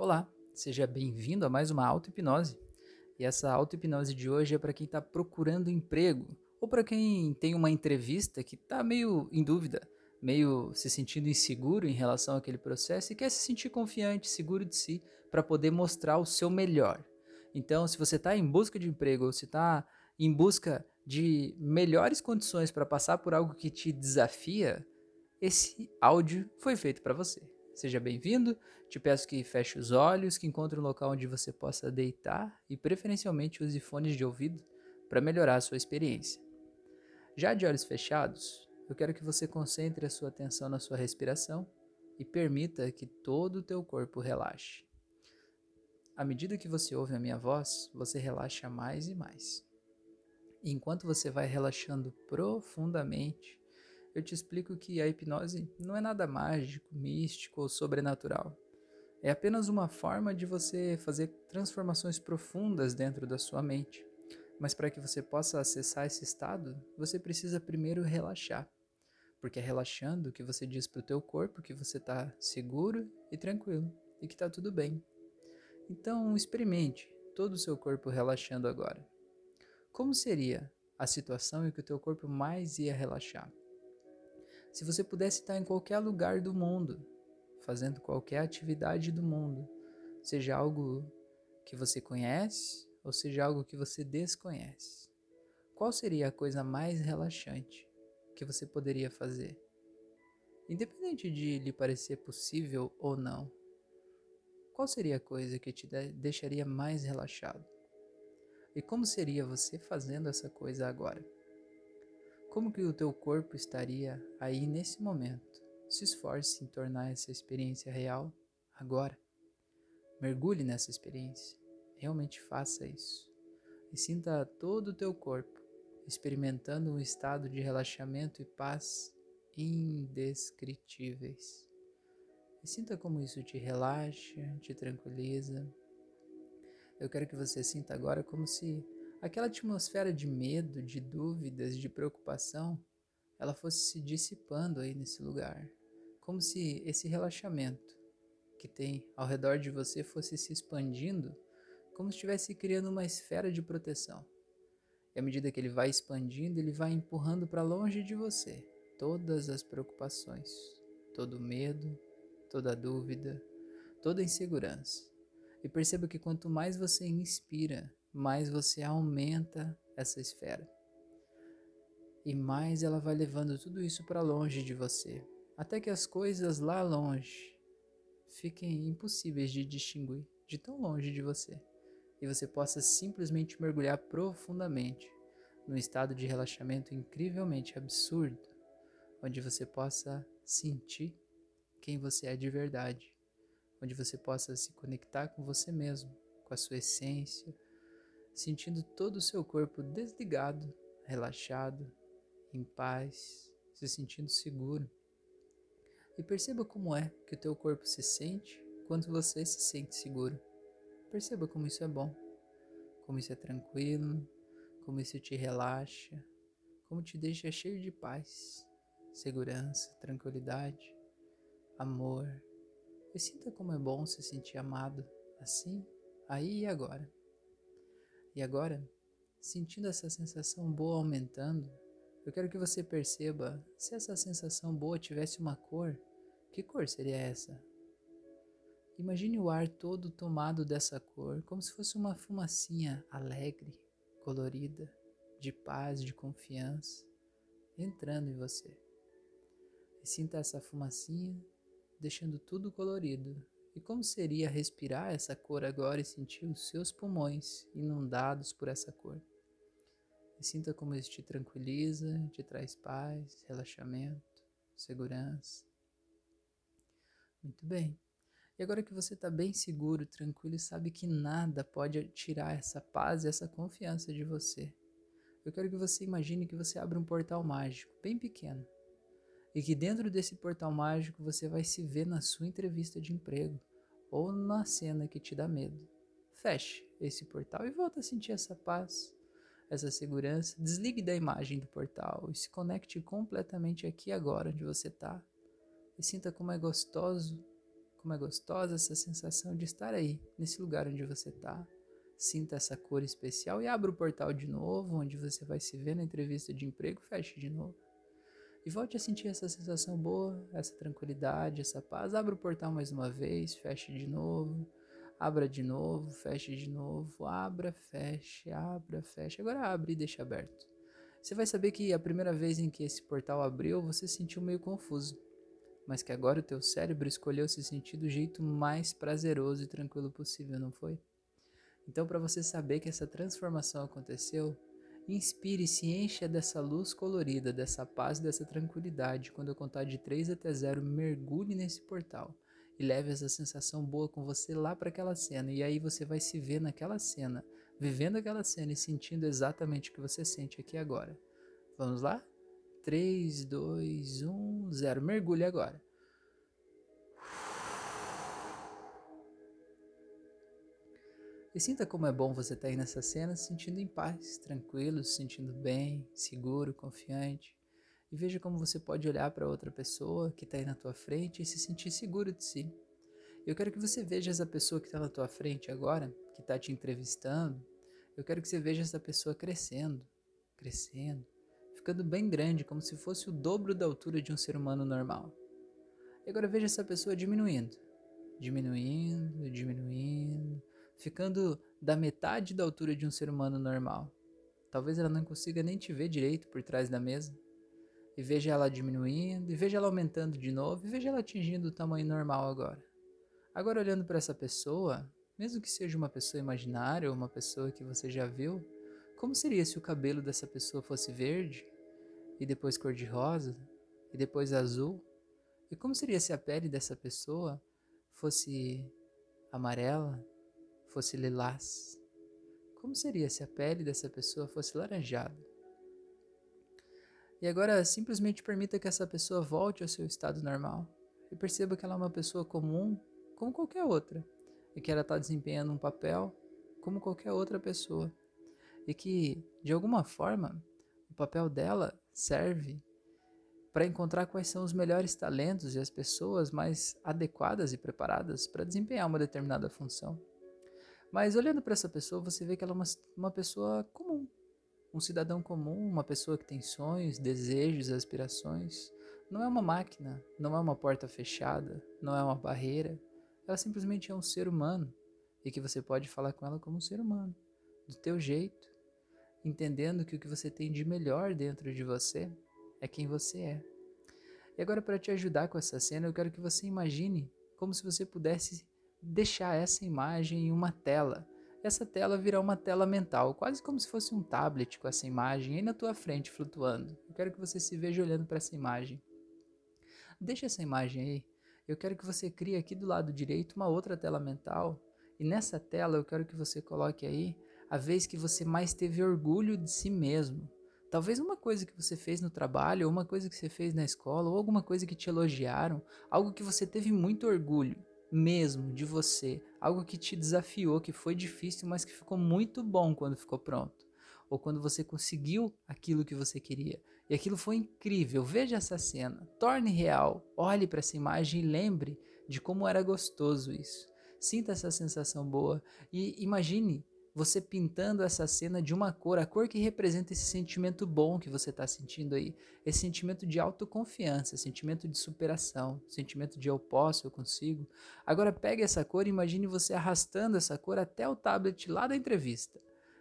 Olá, seja bem-vindo a mais uma auto-hipnose. E essa auto-hipnose de hoje é para quem está procurando emprego ou para quem tem uma entrevista que está meio em dúvida, meio se sentindo inseguro em relação àquele processo e quer se sentir confiante, seguro de si para poder mostrar o seu melhor. Então, se você está em busca de emprego ou se está em busca de melhores condições para passar por algo que te desafia, esse áudio foi feito para você. Seja bem-vindo. Te peço que feche os olhos, que encontre um local onde você possa deitar e, preferencialmente, use fones de ouvido para melhorar a sua experiência. Já de olhos fechados, eu quero que você concentre a sua atenção na sua respiração e permita que todo o teu corpo relaxe. À medida que você ouve a minha voz, você relaxa mais e mais. E enquanto você vai relaxando profundamente, eu te explico que a hipnose não é nada mágico, místico ou sobrenatural. É apenas uma forma de você fazer transformações profundas dentro da sua mente. Mas para que você possa acessar esse estado, você precisa primeiro relaxar. Porque é relaxando que você diz para o teu corpo que você está seguro e tranquilo e que está tudo bem. Então experimente todo o seu corpo relaxando agora. Como seria a situação em que o teu corpo mais ia relaxar? Se você pudesse estar em qualquer lugar do mundo, fazendo qualquer atividade do mundo, seja algo que você conhece ou seja algo que você desconhece, qual seria a coisa mais relaxante que você poderia fazer? Independente de lhe parecer possível ou não, qual seria a coisa que te deixaria mais relaxado? E como seria você fazendo essa coisa agora? Como que o teu corpo estaria aí nesse momento? Se esforce em tornar essa experiência real agora. Mergulhe nessa experiência. Realmente faça isso. E sinta todo o teu corpo experimentando um estado de relaxamento e paz indescritíveis. E sinta como isso te relaxa, te tranquiliza. Eu quero que você sinta agora como se aquela atmosfera de medo, de dúvidas, de preocupação, ela fosse se dissipando aí nesse lugar, como se esse relaxamento que tem ao redor de você fosse se expandindo, como se estivesse criando uma esfera de proteção. E à medida que ele vai expandindo, ele vai empurrando para longe de você todas as preocupações, todo o medo, toda a dúvida, toda a insegurança. E perceba que quanto mais você inspira, mais você aumenta essa esfera. E mais ela vai levando tudo isso para longe de você, até que as coisas lá longe fiquem impossíveis de distinguir de tão longe de você, e você possa simplesmente mergulhar profundamente num estado de relaxamento incrivelmente absurdo, onde você possa sentir quem você é de verdade, onde você possa se conectar com você mesmo, com a sua essência, sentindo todo o seu corpo desligado, relaxado, em paz, se sentindo seguro. E perceba como é que o teu corpo se sente quando você se sente seguro. Perceba como isso é bom, como isso é tranquilo, como isso te relaxa, como te deixa cheio de paz, segurança, tranquilidade, amor. E sinta como é bom se sentir amado, assim, aí e agora. E agora, sentindo essa sensação boa aumentando, eu quero que você perceba se essa sensação boa tivesse uma cor, que cor seria essa? Imagine o ar todo tomado dessa cor, como se fosse uma fumacinha alegre, colorida, de paz, de confiança, entrando em você. E sinta essa fumacinha deixando tudo colorido, e como seria respirar essa cor agora e sentir os seus pulmões inundados por essa cor? E sinta como isso te tranquiliza, te traz paz, relaxamento, segurança. Muito bem. E agora que você está bem seguro, tranquilo e sabe que nada pode tirar essa paz e essa confiança de você, eu quero que você imagine que você abre um portal mágico, bem pequeno, e que dentro desse portal mágico você vai se ver na sua entrevista de emprego ou na cena que te dá medo. Feche esse portal e volta a sentir essa paz, essa segurança. Desligue da imagem do portal e se conecte completamente aqui agora onde você está. E sinta como é gostoso como é gostosa essa sensação de estar aí, nesse lugar onde você está. Sinta essa cor especial e abra o portal de novo, onde você vai se ver na entrevista de emprego, feche de novo. E volte a sentir essa sensação boa, essa tranquilidade, essa paz. Abra o portal mais uma vez, feche de novo. Abra de novo, feche de novo. Abra, feche, abra, feche. Agora abre e deixa aberto. Você vai saber que a primeira vez em que esse portal abriu, você se sentiu meio confuso. Mas que agora o teu cérebro escolheu se sentir do jeito mais prazeroso e tranquilo possível, não foi? Então, para você saber que essa transformação aconteceu, Inspire e se encha dessa luz colorida, dessa paz, dessa tranquilidade. Quando eu contar de 3 até 0, mergulhe nesse portal e leve essa sensação boa com você lá para aquela cena. E aí você vai se ver naquela cena, vivendo aquela cena e sentindo exatamente o que você sente aqui agora. Vamos lá? 3, 2, 1, 0. Mergulhe agora. E sinta como é bom você estar tá aí nessa cena se sentindo em paz, tranquilo, se sentindo bem, seguro, confiante. E veja como você pode olhar para outra pessoa que está aí na tua frente e se sentir seguro de si. Eu quero que você veja essa pessoa que está na tua frente agora, que está te entrevistando. Eu quero que você veja essa pessoa crescendo, crescendo, ficando bem grande, como se fosse o dobro da altura de um ser humano normal. E agora veja essa pessoa diminuindo, diminuindo, diminuindo, ficando da metade da altura de um ser humano normal. Talvez ela não consiga nem te ver direito por trás da mesa. E veja ela diminuindo, e veja ela aumentando de novo, e veja ela atingindo o tamanho normal agora. Agora, olhando para essa pessoa, mesmo que seja uma pessoa imaginária ou uma pessoa que você já viu, como seria se o cabelo dessa pessoa fosse verde, e depois cor-de-rosa, e depois azul? E como seria se a pele dessa pessoa fosse amarela, fosse lilás? Como seria se a pele dessa pessoa fosse laranjada? E agora simplesmente permita que essa pessoa volte ao seu estado normal e perceba que ela é uma pessoa comum, como qualquer outra, e que ela está desempenhando um papel como qualquer outra pessoa, e que, de alguma forma, o papel dela serve para encontrar quais são os melhores talentos e as pessoas mais adequadas e preparadas para desempenhar uma determinada função. Mas olhando para essa pessoa, você vê que ela é uma, uma pessoa comum, um cidadão comum, uma pessoa que tem sonhos, desejos, aspirações. Não é uma máquina, não é uma porta fechada, não é uma barreira. Ela simplesmente é um ser humano e que você pode falar com ela como um ser humano, do teu jeito, entendendo que o que você tem de melhor dentro de você é quem você é. E agora, para te ajudar com essa cena, eu quero que você imagine como se você pudesse deixar essa imagem em uma tela. Essa tela virar uma tela mental, quase como se fosse um tablet com essa imagem aí na tua frente flutuando. Eu quero que você se veja olhando para essa imagem. Deixa essa imagem aí. Eu quero que você crie aqui do lado direito uma outra tela mental. E nessa tela eu quero que você coloque aí a vez que você mais teve orgulho de si mesmo. Talvez uma coisa que você fez no trabalho, ou uma coisa que você fez na escola, ou alguma coisa que te elogiaram, algo que você teve muito orgulho mesmo de você, algo que te desafiou, que foi difícil, mas que ficou muito bom quando ficou pronto, ou quando você conseguiu aquilo que você queria. E aquilo foi incrível. Veja essa cena, torne real, olhe para essa imagem e lembre de como era gostoso isso. Sinta essa sensação boa e imagine você pintando essa cena de uma cor, a cor que representa esse sentimento bom que você está sentindo aí, esse sentimento de autoconfiança, sentimento de superação, sentimento de eu posso, eu consigo. Agora pegue essa cor e imagine você arrastando essa cor até o tablet lá da entrevista.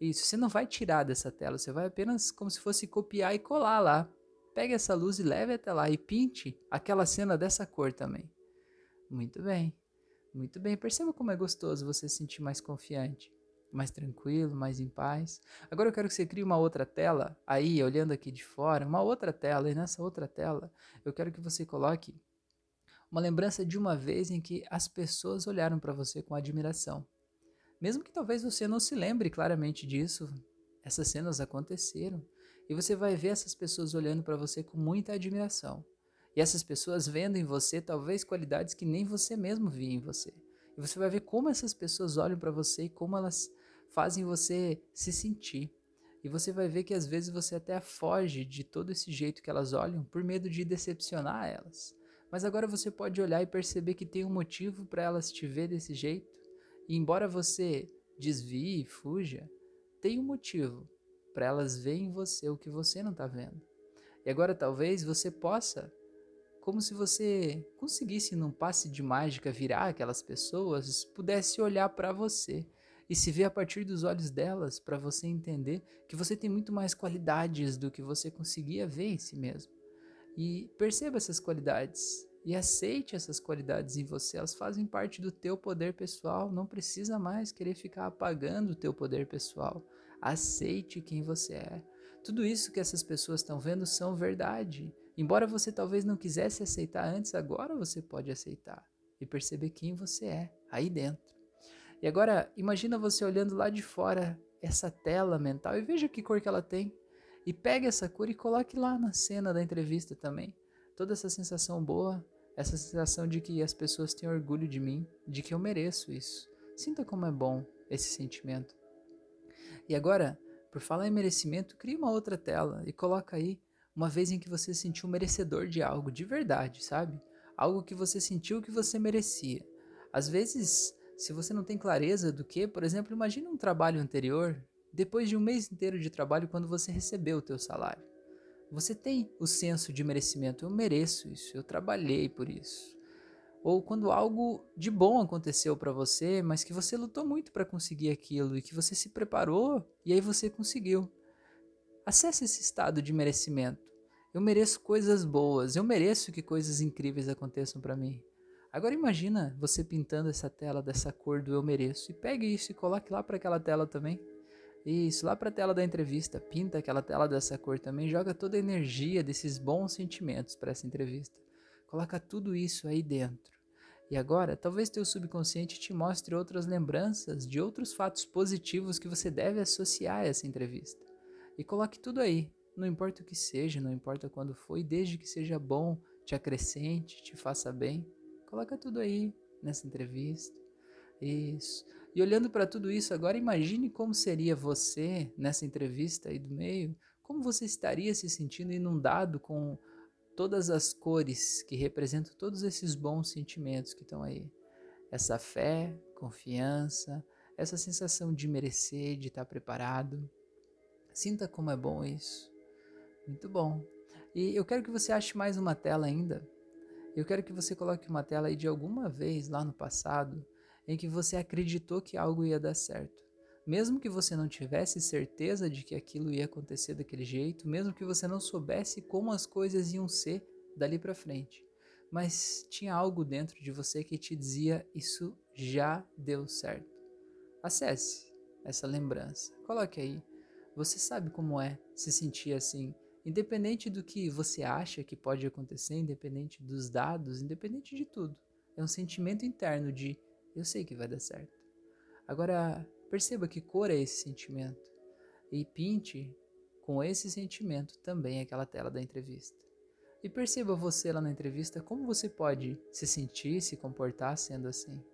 Isso, você não vai tirar dessa tela, você vai apenas como se fosse copiar e colar lá. Pegue essa luz e leve até lá e pinte aquela cena dessa cor também. Muito bem, muito bem. Perceba como é gostoso você se sentir mais confiante mais tranquilo, mais em paz. Agora eu quero que você crie uma outra tela, aí, olhando aqui de fora, uma outra tela, e nessa outra tela eu quero que você coloque uma lembrança de uma vez em que as pessoas olharam para você com admiração. Mesmo que talvez você não se lembre claramente disso, essas cenas aconteceram. E você vai ver essas pessoas olhando para você com muita admiração. E essas pessoas vendo em você talvez qualidades que nem você mesmo via em você. E você vai ver como essas pessoas olham para você e como elas fazem você se sentir. E você vai ver que às vezes você até foge de todo esse jeito que elas olham por medo de decepcionar elas. Mas agora você pode olhar e perceber que tem um motivo para elas te ver desse jeito. E embora você desvie, fuja, tem um motivo para elas verem em você o que você não está vendo. E agora talvez você possa, como se você conseguisse num passe de mágica virar aquelas pessoas, pudesse olhar para você e se ver a partir dos olhos delas para você entender que você tem muito mais qualidades do que você conseguia ver em si mesmo. E perceba essas qualidades e aceite essas qualidades em você. Elas fazem parte do teu poder pessoal. Não precisa mais querer ficar apagando o teu poder pessoal. Aceite quem você é. Tudo isso que essas pessoas estão vendo são verdade. Embora você talvez não quisesse aceitar antes, agora você pode aceitar e perceber quem você é aí dentro. E agora, imagina você olhando lá de fora essa tela mental e veja que cor que ela tem. E pegue essa cor e coloque lá na cena da entrevista também. Toda essa sensação boa, essa sensação de que as pessoas têm orgulho de mim, de que eu mereço isso. Sinta como é bom esse sentimento. E agora, por falar em merecimento, crie uma outra tela e coloca aí uma vez em que você se sentiu merecedor de algo de verdade, sabe? Algo que você sentiu que você merecia. Às vezes, se você não tem clareza do que, por exemplo, imagine um trabalho anterior depois de um mês inteiro de trabalho quando você recebeu o teu salário. Você tem o senso de merecimento, eu mereço isso, eu trabalhei por isso. Ou quando algo de bom aconteceu para você, mas que você lutou muito para conseguir aquilo e que você se preparou e aí você conseguiu. Acesse esse estado de merecimento. Eu mereço coisas boas, eu mereço que coisas incríveis aconteçam para mim. Agora imagina você pintando essa tela dessa cor do eu mereço e pegue isso e coloque lá para aquela tela também. Isso, lá para a tela da entrevista, pinta aquela tela dessa cor também, joga toda a energia desses bons sentimentos para essa entrevista. Coloca tudo isso aí dentro. E agora, talvez teu subconsciente te mostre outras lembranças de outros fatos positivos que você deve associar a essa entrevista. E coloque tudo aí, não importa o que seja, não importa quando foi, desde que seja bom, te acrescente, te faça bem. Coloca tudo aí nessa entrevista. Isso. E olhando para tudo isso, agora imagine como seria você nessa entrevista aí do meio, como você estaria se sentindo inundado com todas as cores que representam todos esses bons sentimentos que estão aí. Essa fé, confiança, essa sensação de merecer, de estar preparado. Sinta como é bom isso. Muito bom. E eu quero que você ache mais uma tela ainda. Eu quero que você coloque uma tela aí de alguma vez lá no passado em que você acreditou que algo ia dar certo. Mesmo que você não tivesse certeza de que aquilo ia acontecer daquele jeito, mesmo que você não soubesse como as coisas iam ser dali para frente, mas tinha algo dentro de você que te dizia isso já deu certo. Acesse essa lembrança. Coloque aí. Você sabe como é se sentir assim, independente do que você acha que pode acontecer, independente dos dados, independente de tudo. É um sentimento interno de eu sei que vai dar certo. Agora, perceba que cor é esse sentimento e pinte com esse sentimento também aquela tela da entrevista. E perceba você lá na entrevista como você pode se sentir, se comportar sendo assim.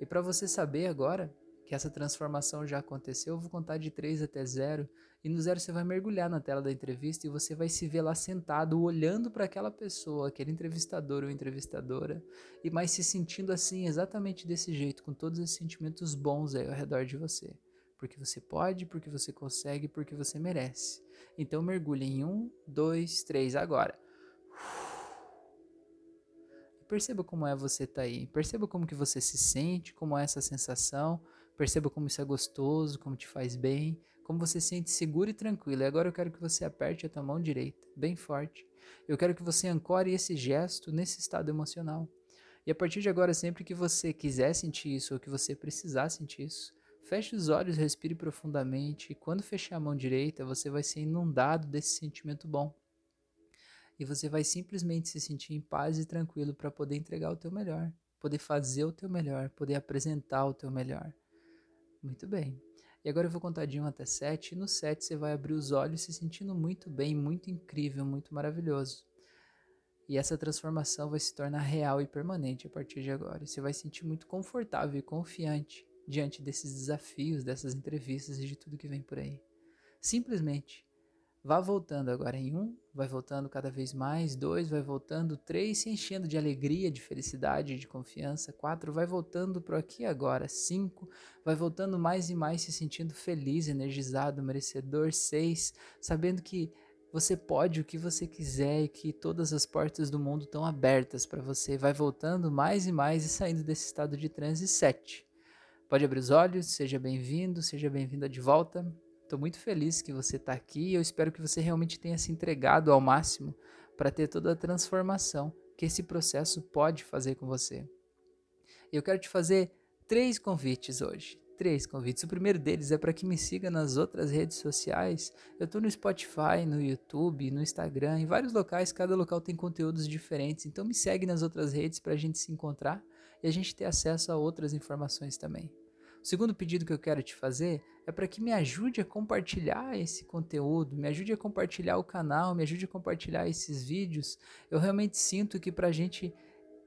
E para você saber agora, que essa transformação já aconteceu, eu vou contar de 3 até 0. E no zero você vai mergulhar na tela da entrevista e você vai se ver lá sentado, olhando para aquela pessoa, aquele entrevistador ou entrevistadora, e mais se sentindo assim, exatamente desse jeito, com todos esses sentimentos bons aí ao redor de você. Porque você pode, porque você consegue, porque você merece. Então mergulhe em um, dois, três, agora. Perceba como é você tá aí. Perceba como que você se sente, como é essa sensação. Perceba como isso é gostoso, como te faz bem, como você se sente seguro e tranquilo. E agora eu quero que você aperte a tua mão direita, bem forte. Eu quero que você ancore esse gesto nesse estado emocional. E a partir de agora, sempre que você quiser sentir isso ou que você precisar sentir isso, feche os olhos, respire profundamente. E quando fechar a mão direita, você vai ser inundado desse sentimento bom. E você vai simplesmente se sentir em paz e tranquilo para poder entregar o teu melhor, poder fazer o teu melhor, poder apresentar o teu melhor. Muito bem. E agora eu vou contar de 1 até 7, e no 7 você vai abrir os olhos se sentindo muito bem, muito incrível, muito maravilhoso. E essa transformação vai se tornar real e permanente a partir de agora. Você vai se sentir muito confortável e confiante diante desses desafios, dessas entrevistas e de tudo que vem por aí. Simplesmente Vá voltando agora em um, vai voltando cada vez mais, dois, vai voltando, três, se enchendo de alegria, de felicidade, de confiança, quatro, vai voltando para aqui agora, cinco, vai voltando mais e mais, se sentindo feliz, energizado, merecedor, seis, sabendo que você pode o que você quiser e que todas as portas do mundo estão abertas para você, vai voltando mais e mais e saindo desse estado de transe, sete. Pode abrir os olhos, seja bem-vindo, seja bem-vinda de volta. Estou muito feliz que você está aqui e eu espero que você realmente tenha se entregado ao máximo para ter toda a transformação que esse processo pode fazer com você. Eu quero te fazer três convites hoje. Três convites. O primeiro deles é para que me siga nas outras redes sociais. Eu estou no Spotify, no YouTube, no Instagram, em vários locais. Cada local tem conteúdos diferentes. Então me segue nas outras redes para a gente se encontrar e a gente ter acesso a outras informações também. O segundo pedido que eu quero te fazer é para que me ajude a compartilhar esse conteúdo, me ajude a compartilhar o canal, me ajude a compartilhar esses vídeos. Eu realmente sinto que para a gente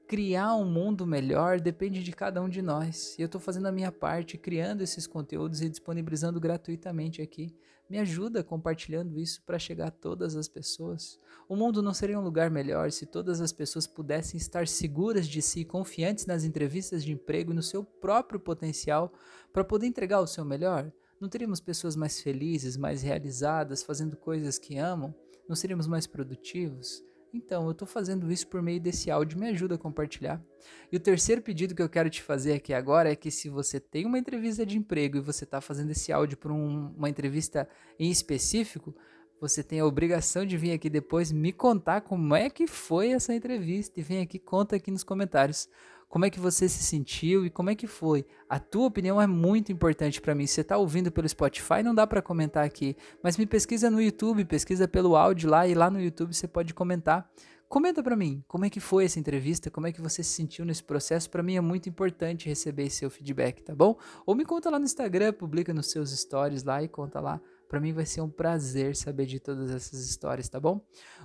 criar um mundo melhor depende de cada um de nós. E eu estou fazendo a minha parte, criando esses conteúdos e disponibilizando gratuitamente aqui. Me ajuda compartilhando isso para chegar a todas as pessoas. O mundo não seria um lugar melhor se todas as pessoas pudessem estar seguras de si, confiantes nas entrevistas de emprego e no seu próprio potencial para poder entregar o seu melhor? Não teríamos pessoas mais felizes, mais realizadas, fazendo coisas que amam? Não seríamos mais produtivos? Então, eu estou fazendo isso por meio desse áudio, me ajuda a compartilhar. E o terceiro pedido que eu quero te fazer aqui agora é que se você tem uma entrevista de emprego e você está fazendo esse áudio por um, uma entrevista em específico, você tem a obrigação de vir aqui depois me contar como é que foi essa entrevista e vem aqui conta aqui nos comentários como é que você se sentiu e como é que foi. A tua opinião é muito importante para mim. Se você está ouvindo pelo Spotify, não dá para comentar aqui, mas me pesquisa no YouTube, pesquisa pelo áudio lá e lá no YouTube você pode comentar. Comenta para mim, como é que foi essa entrevista, como é que você se sentiu nesse processo. Para mim é muito importante receber seu feedback, tá bom? Ou me conta lá no Instagram, publica nos seus stories lá e conta lá para mim vai ser um prazer saber de todas essas histórias, tá bom?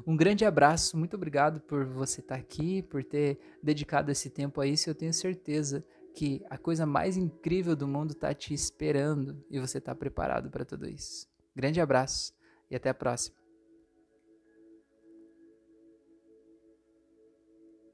Um grande abraço, muito obrigado por você estar tá aqui, por ter dedicado esse tempo a isso. Eu tenho certeza que a coisa mais incrível do mundo está te esperando e você está preparado para tudo isso. Grande abraço e até a próxima.